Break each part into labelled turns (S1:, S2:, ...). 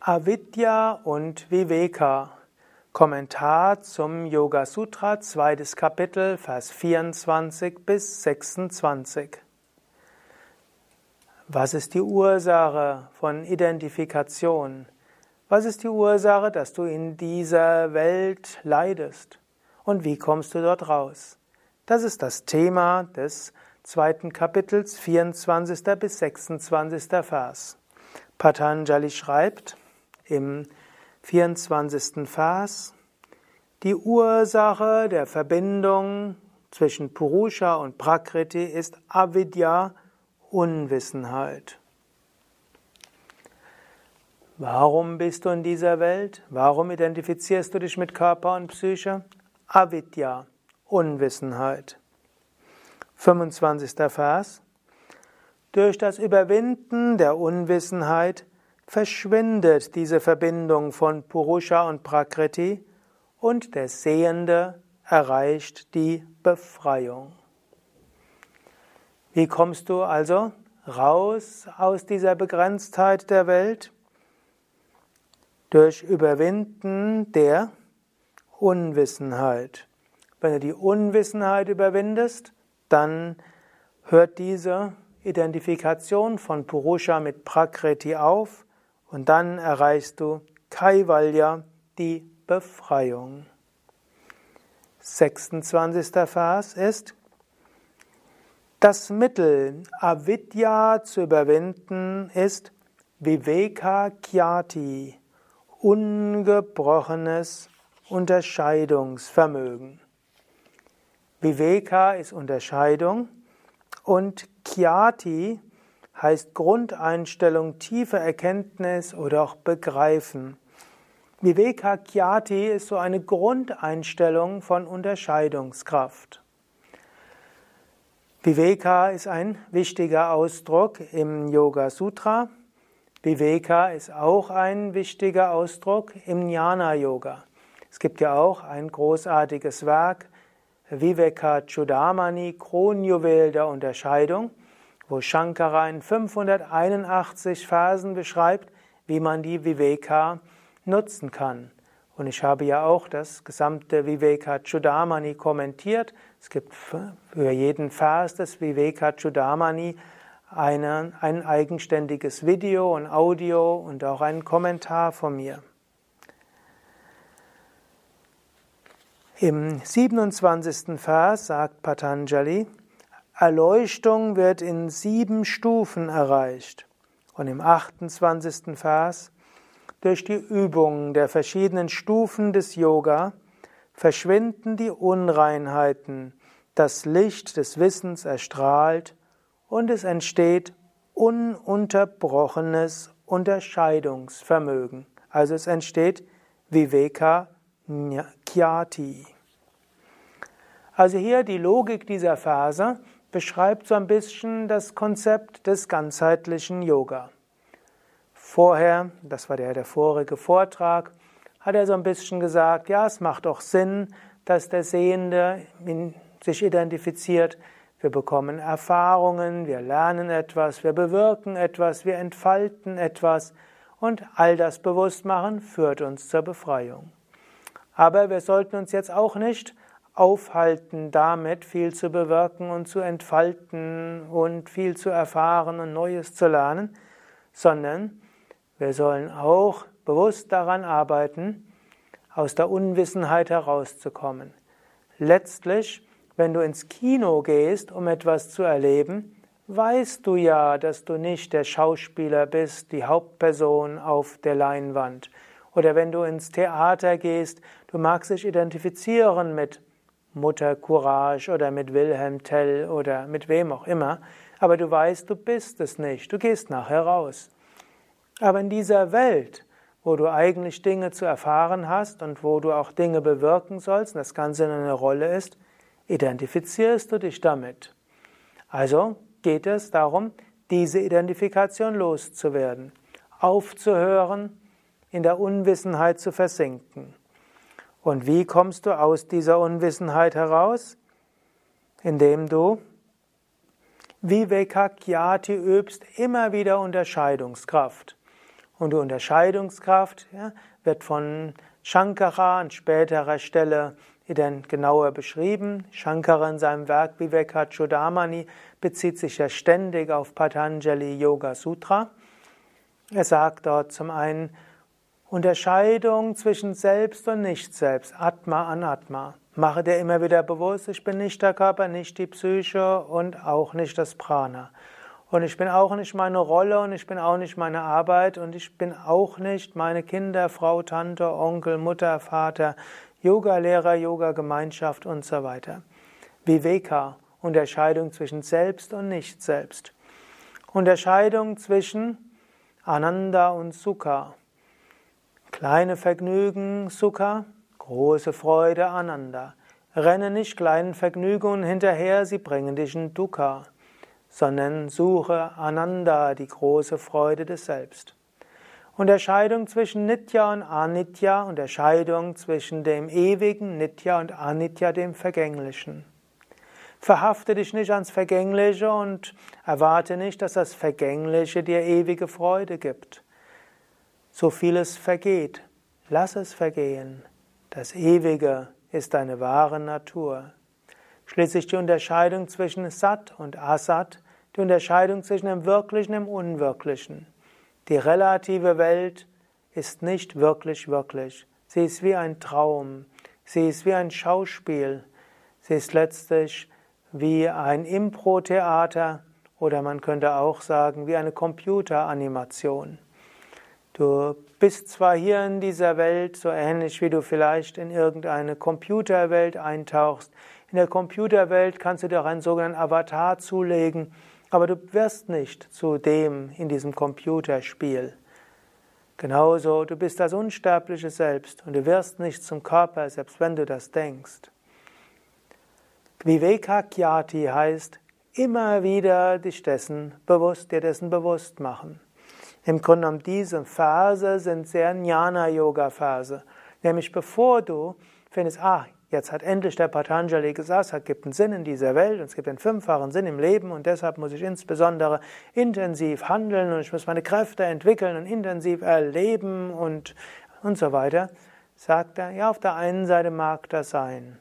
S1: Avidya und Viveka. Kommentar zum Yoga Sutra, zweites Kapitel, Vers 24 bis 26. Was ist die Ursache von Identifikation? Was ist die Ursache, dass du in dieser Welt leidest? Und wie kommst du dort raus? Das ist das Thema des zweiten Kapitels, 24. bis 26. Vers. Patanjali schreibt im 24. Vers, die Ursache der Verbindung zwischen Purusha und Prakriti ist Avidya, Unwissenheit. Warum bist du in dieser Welt? Warum identifizierst du dich mit Körper und Psyche? Avidya, Unwissenheit. 25. Vers. Durch das Überwinden der Unwissenheit verschwindet diese Verbindung von Purusha und Prakriti und der Sehende erreicht die Befreiung. Wie kommst du also raus aus dieser Begrenztheit der Welt? Durch Überwinden der Unwissenheit. Wenn du die Unwissenheit überwindest, dann hört diese Identifikation von Purusha mit Prakriti auf und dann erreichst du Kaivalya, die Befreiung. 26. Vers ist, das Mittel, Avidya zu überwinden, ist Viveka Kyati, ungebrochenes Unterscheidungsvermögen. Viveka ist Unterscheidung und Kyati heißt Grundeinstellung, tiefe Erkenntnis oder auch Begreifen. Viveka Kyati ist so eine Grundeinstellung von Unterscheidungskraft. Viveka ist ein wichtiger Ausdruck im Yoga Sutra. Viveka ist auch ein wichtiger Ausdruck im Jnana Yoga. Es gibt ja auch ein großartiges Werk, Viveka Chudamani, Kronjuwel der Unterscheidung, wo Shankara in 581 Versen beschreibt, wie man die Viveka nutzen kann. Und ich habe ja auch das gesamte Viveka Chudamani kommentiert. Es gibt für jeden Vers des Viveka Chudamani eine, ein eigenständiges Video und Audio und auch einen Kommentar von mir. Im 27. Vers sagt Patanjali, Erleuchtung wird in sieben Stufen erreicht. Und im 28. Vers, durch die Übung der verschiedenen Stufen des Yoga verschwinden die Unreinheiten, das Licht des Wissens erstrahlt und es entsteht ununterbrochenes Unterscheidungsvermögen. Also es entsteht Viveka Kyati. Also hier die Logik dieser Phase beschreibt so ein bisschen das Konzept des ganzheitlichen Yoga. Vorher, das war der, der vorige Vortrag, hat er so ein bisschen gesagt, ja, es macht doch Sinn, dass der Sehende sich identifiziert. Wir bekommen Erfahrungen, wir lernen etwas, wir bewirken etwas, wir entfalten etwas und all das Bewusstmachen führt uns zur Befreiung. Aber wir sollten uns jetzt auch nicht aufhalten, damit viel zu bewirken und zu entfalten und viel zu erfahren und Neues zu lernen, sondern wir sollen auch bewusst daran arbeiten, aus der Unwissenheit herauszukommen. Letztlich, wenn du ins Kino gehst, um etwas zu erleben, weißt du ja, dass du nicht der Schauspieler bist, die Hauptperson auf der Leinwand. Oder wenn du ins Theater gehst, du magst dich identifizieren mit Mutter Courage oder mit Wilhelm Tell oder mit wem auch immer, aber du weißt, du bist es nicht, du gehst nachher raus. Aber in dieser Welt, wo du eigentlich Dinge zu erfahren hast und wo du auch Dinge bewirken sollst und das Ganze in eine Rolle ist, identifizierst du dich damit. Also geht es darum, diese Identifikation loszuwerden, aufzuhören, in der Unwissenheit zu versinken. Und wie kommst du aus dieser Unwissenheit heraus? Indem du Vivekakyati übst, immer wieder Unterscheidungskraft. Und die Unterscheidungskraft ja, wird von Shankara an späterer Stelle genauer beschrieben. Shankara in seinem Werk Vivekachudamani bezieht sich ja ständig auf Patanjali Yoga Sutra. Er sagt dort zum einen Unterscheidung zwischen Selbst und Nicht-Selbst, Atma an Atma. Mache dir immer wieder bewusst, ich bin nicht der Körper, nicht die Psyche und auch nicht das Prana. Und ich bin auch nicht meine Rolle und ich bin auch nicht meine Arbeit und ich bin auch nicht meine Kinder, Frau, Tante, Onkel, Mutter, Vater, Yoga-Lehrer, Yoga-Gemeinschaft und so weiter. Viveka, Unterscheidung zwischen Selbst und Nicht-Selbst. Unterscheidung zwischen Ananda und Sukha. Kleine Vergnügen, Sukha, große Freude, Ananda. Renne nicht kleinen Vergnügungen hinterher, sie bringen dich in Dukkha, sondern suche Ananda, die große Freude des Selbst. Unterscheidung zwischen Nitya und Anitya, Unterscheidung zwischen dem Ewigen, Nitya und Anitya, dem Vergänglichen. Verhafte dich nicht ans Vergängliche und erwarte nicht, dass das Vergängliche dir ewige Freude gibt. So vieles vergeht, lass es vergehen. Das Ewige ist deine wahre Natur. Schließlich die Unterscheidung zwischen Sat und Asat, die Unterscheidung zwischen dem Wirklichen und dem Unwirklichen. Die relative Welt ist nicht wirklich wirklich. Sie ist wie ein Traum. Sie ist wie ein Schauspiel. Sie ist letztlich wie ein Impro-Theater oder man könnte auch sagen wie eine Computeranimation. Du bist zwar hier in dieser Welt so ähnlich wie du vielleicht in irgendeine Computerwelt eintauchst. In der Computerwelt kannst du dir auch einen sogenannten Avatar zulegen, aber du wirst nicht zu dem in diesem Computerspiel. Genauso, du bist das unsterbliche Selbst und du wirst nicht zum Körper, selbst wenn du das denkst. Vivekakyati heißt immer wieder dich dessen bewusst, dir dessen bewusst machen. Im Grunde genommen diese Phase sind sehr Jnana-Yoga-Phase. Nämlich bevor du findest, ah, jetzt hat endlich der Patanjali gesagt, es gibt einen Sinn in dieser Welt und es gibt einen fünffachen Sinn im Leben und deshalb muss ich insbesondere intensiv handeln und ich muss meine Kräfte entwickeln und intensiv erleben und, und so weiter, sagt er, ja, auf der einen Seite mag das sein.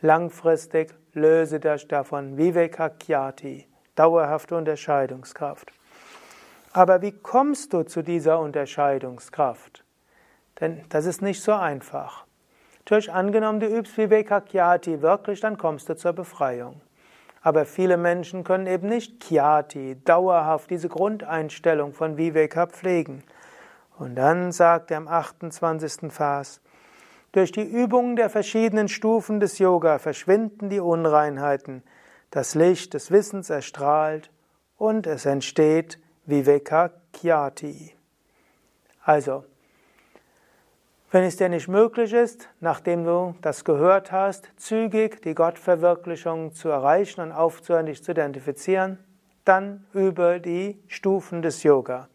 S1: Langfristig löse dich davon Vivekakyati, dauerhafte Unterscheidungskraft. Aber wie kommst du zu dieser Unterscheidungskraft? Denn das ist nicht so einfach. Durch angenommen, du übst Vivekakyati wirklich, dann kommst du zur Befreiung. Aber viele Menschen können eben nicht Kyati, dauerhaft diese Grundeinstellung von Viveka pflegen. Und dann sagt er im 28. Vers, durch die Übungen der verschiedenen Stufen des Yoga verschwinden die Unreinheiten, das Licht des Wissens erstrahlt und es entsteht Vivekakyati. Also, wenn es dir nicht möglich ist, nachdem du das gehört hast, zügig die Gottverwirklichung zu erreichen und aufzuhören, dich zu identifizieren, dann über die Stufen des Yoga.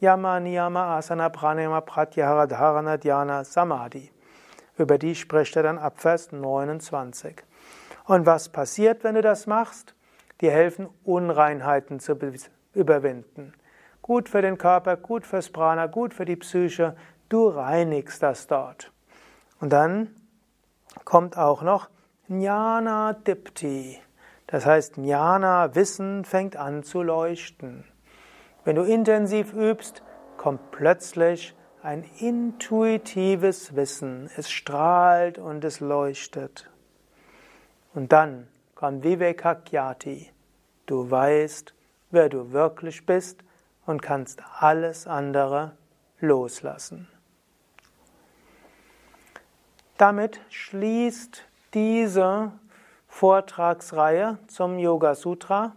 S1: Yama, Niyama, Asana, Pranayama, Pratyahara, Dharana, Dhyana, Samadhi. Über die spricht er dann ab Vers 29. Und was passiert, wenn du das machst? Dir helfen Unreinheiten zu überwinden. Gut für den Körper, gut fürs Prana, gut für die Psyche. Du reinigst das dort. Und dann kommt auch noch Jnana Dipti. Das heißt, Jnana, Wissen, fängt an zu leuchten. Wenn du intensiv übst, kommt plötzlich ein intuitives Wissen. Es strahlt und es leuchtet. Und dann kommt Vivekakyati. Du weißt, wer du wirklich bist und kannst alles andere loslassen. Damit schließt diese Vortragsreihe zum Yoga Sutra.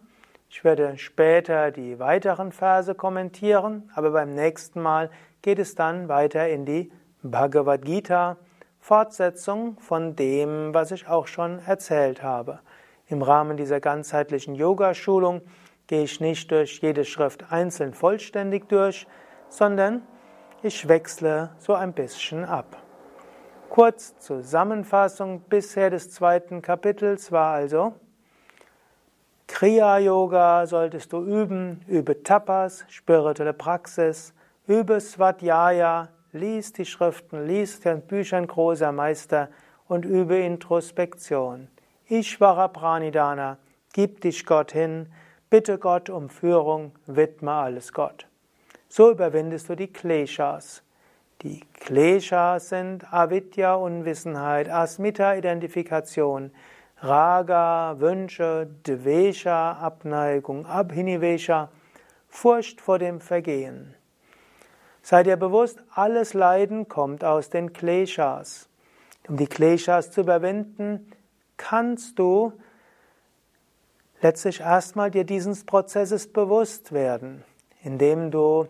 S1: Ich werde später die weiteren Verse kommentieren, aber beim nächsten Mal geht es dann weiter in die Bhagavad Gita, Fortsetzung von dem, was ich auch schon erzählt habe. Im Rahmen dieser ganzheitlichen Yoga-Schulung gehe ich nicht durch jede Schrift einzeln vollständig durch, sondern ich wechsle so ein bisschen ab. Kurz Zusammenfassung bisher des zweiten Kapitels war also, Kriya Yoga solltest du üben, übe Tapas, spirituelle Praxis, übe Svadhyaya, lies die Schriften, lies den Büchern großer Meister und übe Introspektion. Ishvara Pranidana, gib dich Gott hin, bitte Gott um Führung, widme alles Gott. So überwindest du die Kleshas. Die Kleshas sind Avidya, Unwissenheit, Asmita, Identifikation, Raga, Wünsche, Dvesha, Abneigung, Abhinivesha, Furcht vor dem Vergehen. Sei dir bewusst, alles Leiden kommt aus den Kleshas. Um die Kleshas zu überwinden, kannst du letztlich erstmal dir dieses Prozesses bewusst werden, indem du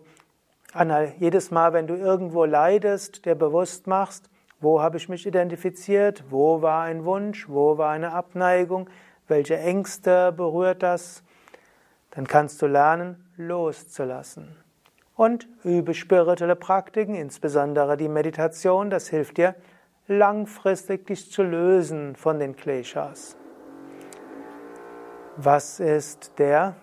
S1: jedes Mal, wenn du irgendwo leidest, dir bewusst machst, wo habe ich mich identifiziert, wo war ein Wunsch, wo war eine Abneigung, welche Ängste berührt das, dann kannst du lernen, loszulassen. Und übe spirituelle Praktiken, insbesondere die Meditation, das hilft dir, langfristig dich zu lösen von den Kleshas. Was ist der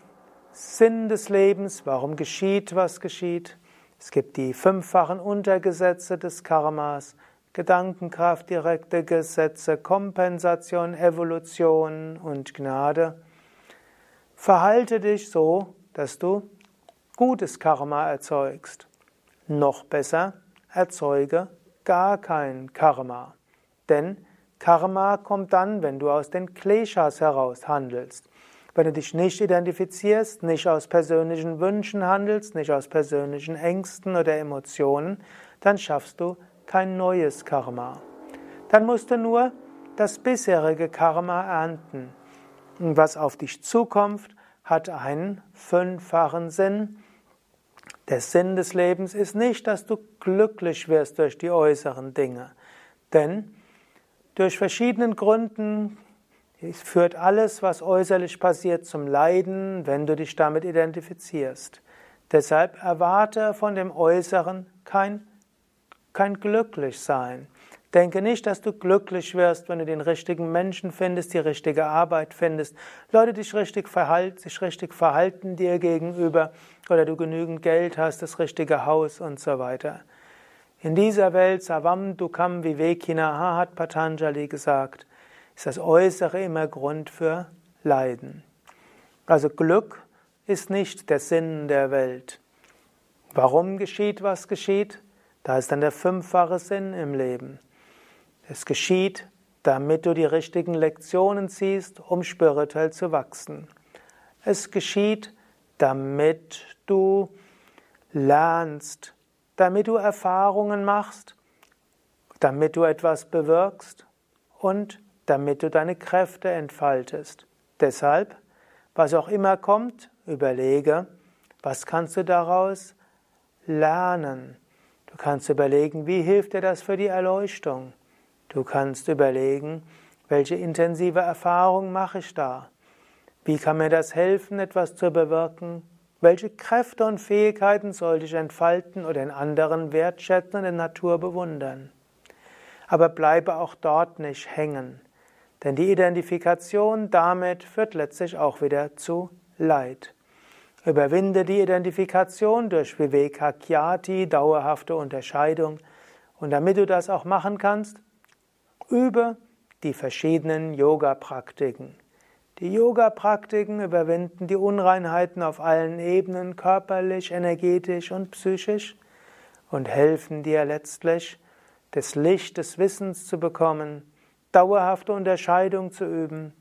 S1: Sinn des Lebens? Warum geschieht, was geschieht? Es gibt die fünffachen Untergesetze des Karmas, Gedankenkraft, direkte Gesetze, Kompensation, Evolution und Gnade. Verhalte dich so, dass du gutes Karma erzeugst. Noch besser, erzeuge gar kein Karma. Denn Karma kommt dann, wenn du aus den Kleshas heraus handelst. Wenn du dich nicht identifizierst, nicht aus persönlichen Wünschen handelst, nicht aus persönlichen Ängsten oder Emotionen, dann schaffst du kein neues Karma. Dann musst du nur das bisherige Karma ernten. Und was auf dich zukommt, hat einen fünffachen Sinn. Der Sinn des Lebens ist nicht, dass du glücklich wirst durch die äußeren Dinge. Denn durch verschiedenen Gründen es führt alles, was äußerlich passiert, zum Leiden, wenn du dich damit identifizierst. Deshalb erwarte von dem Äußeren kein, kein Glücklichsein. Denke nicht, dass du glücklich wirst, wenn du den richtigen Menschen findest, die richtige Arbeit findest, Leute dich richtig verhalten, sich richtig verhalten dir gegenüber oder du genügend Geld hast, das richtige Haus und so weiter. In dieser Welt, Savam Dukam Vivekina, hat Patanjali gesagt, ist das Äußere immer Grund für Leiden. Also Glück ist nicht der Sinn der Welt. Warum geschieht, was geschieht? Da ist dann der fünffache Sinn im Leben. Es geschieht, damit du die richtigen Lektionen ziehst, um spirituell zu wachsen. Es geschieht, damit du lernst, damit du Erfahrungen machst, damit du etwas bewirkst und damit du deine Kräfte entfaltest. Deshalb, was auch immer kommt, überlege, was kannst du daraus lernen. Du kannst überlegen, wie hilft dir das für die Erleuchtung. Du kannst überlegen, welche intensive Erfahrung mache ich da? Wie kann mir das helfen, etwas zu bewirken? Welche Kräfte und Fähigkeiten sollte ich entfalten oder in anderen wertschätzen und in Natur bewundern? Aber bleibe auch dort nicht hängen. Denn die Identifikation damit führt letztlich auch wieder zu Leid. Überwinde die Identifikation durch Vivekakyati, dauerhafte Unterscheidung. Und damit du das auch machen kannst, übe die verschiedenen Yoga-Praktiken. Die Yoga-Praktiken überwinden die Unreinheiten auf allen Ebenen, körperlich, energetisch und psychisch, und helfen dir letztlich, das Licht des Wissens zu bekommen, dauerhafte Unterscheidung zu üben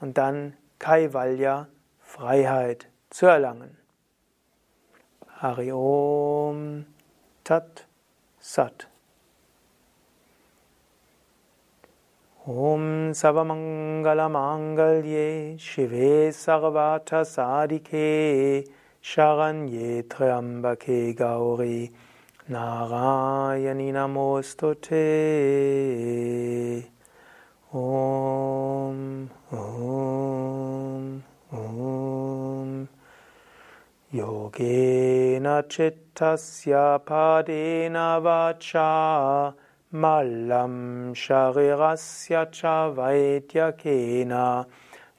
S1: und dann Kaivalya, Freiheit zu erlangen. Hari Om Tat Sat. Savamangala Mangalye Shive Sarvata Sadike Sharanye Triambake Gauri Narayani Namostute Om, Om, Om. Yogena chittasya padena vacha malam sharirasya cha vaidyakena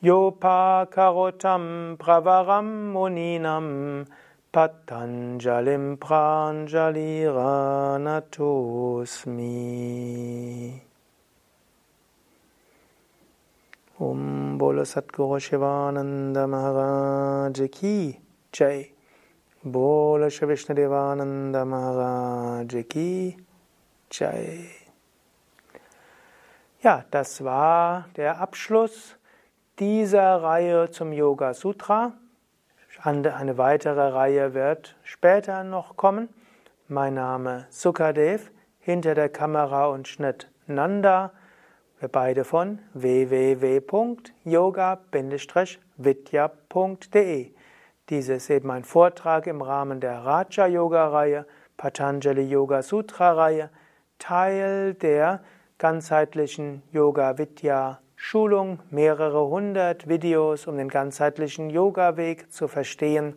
S1: yopa karotam pravaram muninam Patanjalim Pranjaliranatosmi. Om Bolo Satguru Shivananda Maharaj Ki Jai. Bolo Shri Vishnadevananda Maharaj Ki Jai. Ja, das war der Abschluss dieser Reihe zum Yoga Sutra. Eine weitere Reihe wird später noch kommen. Mein Name Sukadev, hinter der Kamera und Schnitt Nanda. Beide von www.yoga-vidya.de. Dies ist eben ein Vortrag im Rahmen der Raja Yoga Reihe, Patanjali Yoga Sutra Reihe, Teil der ganzheitlichen Yoga Vidya Schulung, mehrere hundert Videos, um den ganzheitlichen Yoga-Weg zu verstehen.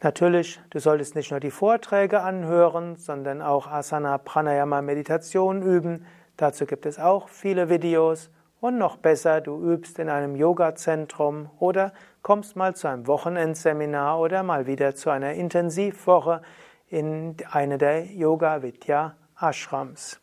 S1: Natürlich, du solltest nicht nur die Vorträge anhören, sondern auch Asana, Pranayama, Meditation üben. Dazu gibt es auch viele Videos. Und noch besser, du übst in einem Yoga-Zentrum oder kommst mal zu einem Wochenendseminar oder mal wieder zu einer Intensivwoche in eine der Yoga Vidya Ashrams.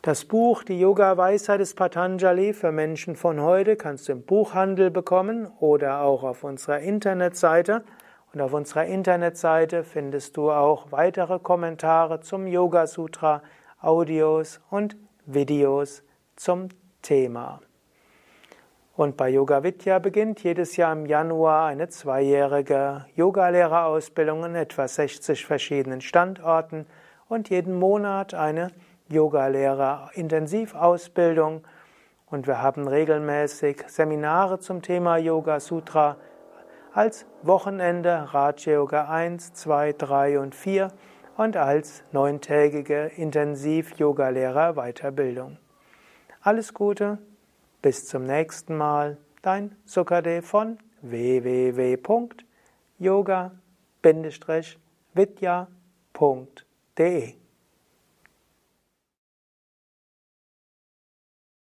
S1: Das Buch Die Yoga-Weisheit des Patanjali für Menschen von heute kannst du im Buchhandel bekommen oder auch auf unserer Internetseite. Und auf unserer Internetseite findest du auch weitere Kommentare zum Yoga Sutra, Audios und Videos zum Thema. Und bei Yoga Vidya beginnt jedes Jahr im Januar eine zweijährige Yogalehrerausbildung in etwa 60 verschiedenen Standorten und jeden Monat eine Yoga-Lehrer Intensivausbildung und wir haben regelmäßig Seminare zum Thema Yoga Sutra als Wochenende Raja Yoga 1, 2, 3 und 4 und als neuntägige Intensiv-Yoga-Lehrer Weiterbildung. Alles Gute, bis zum nächsten Mal, dein Sukadev von www.yoga-vidya.de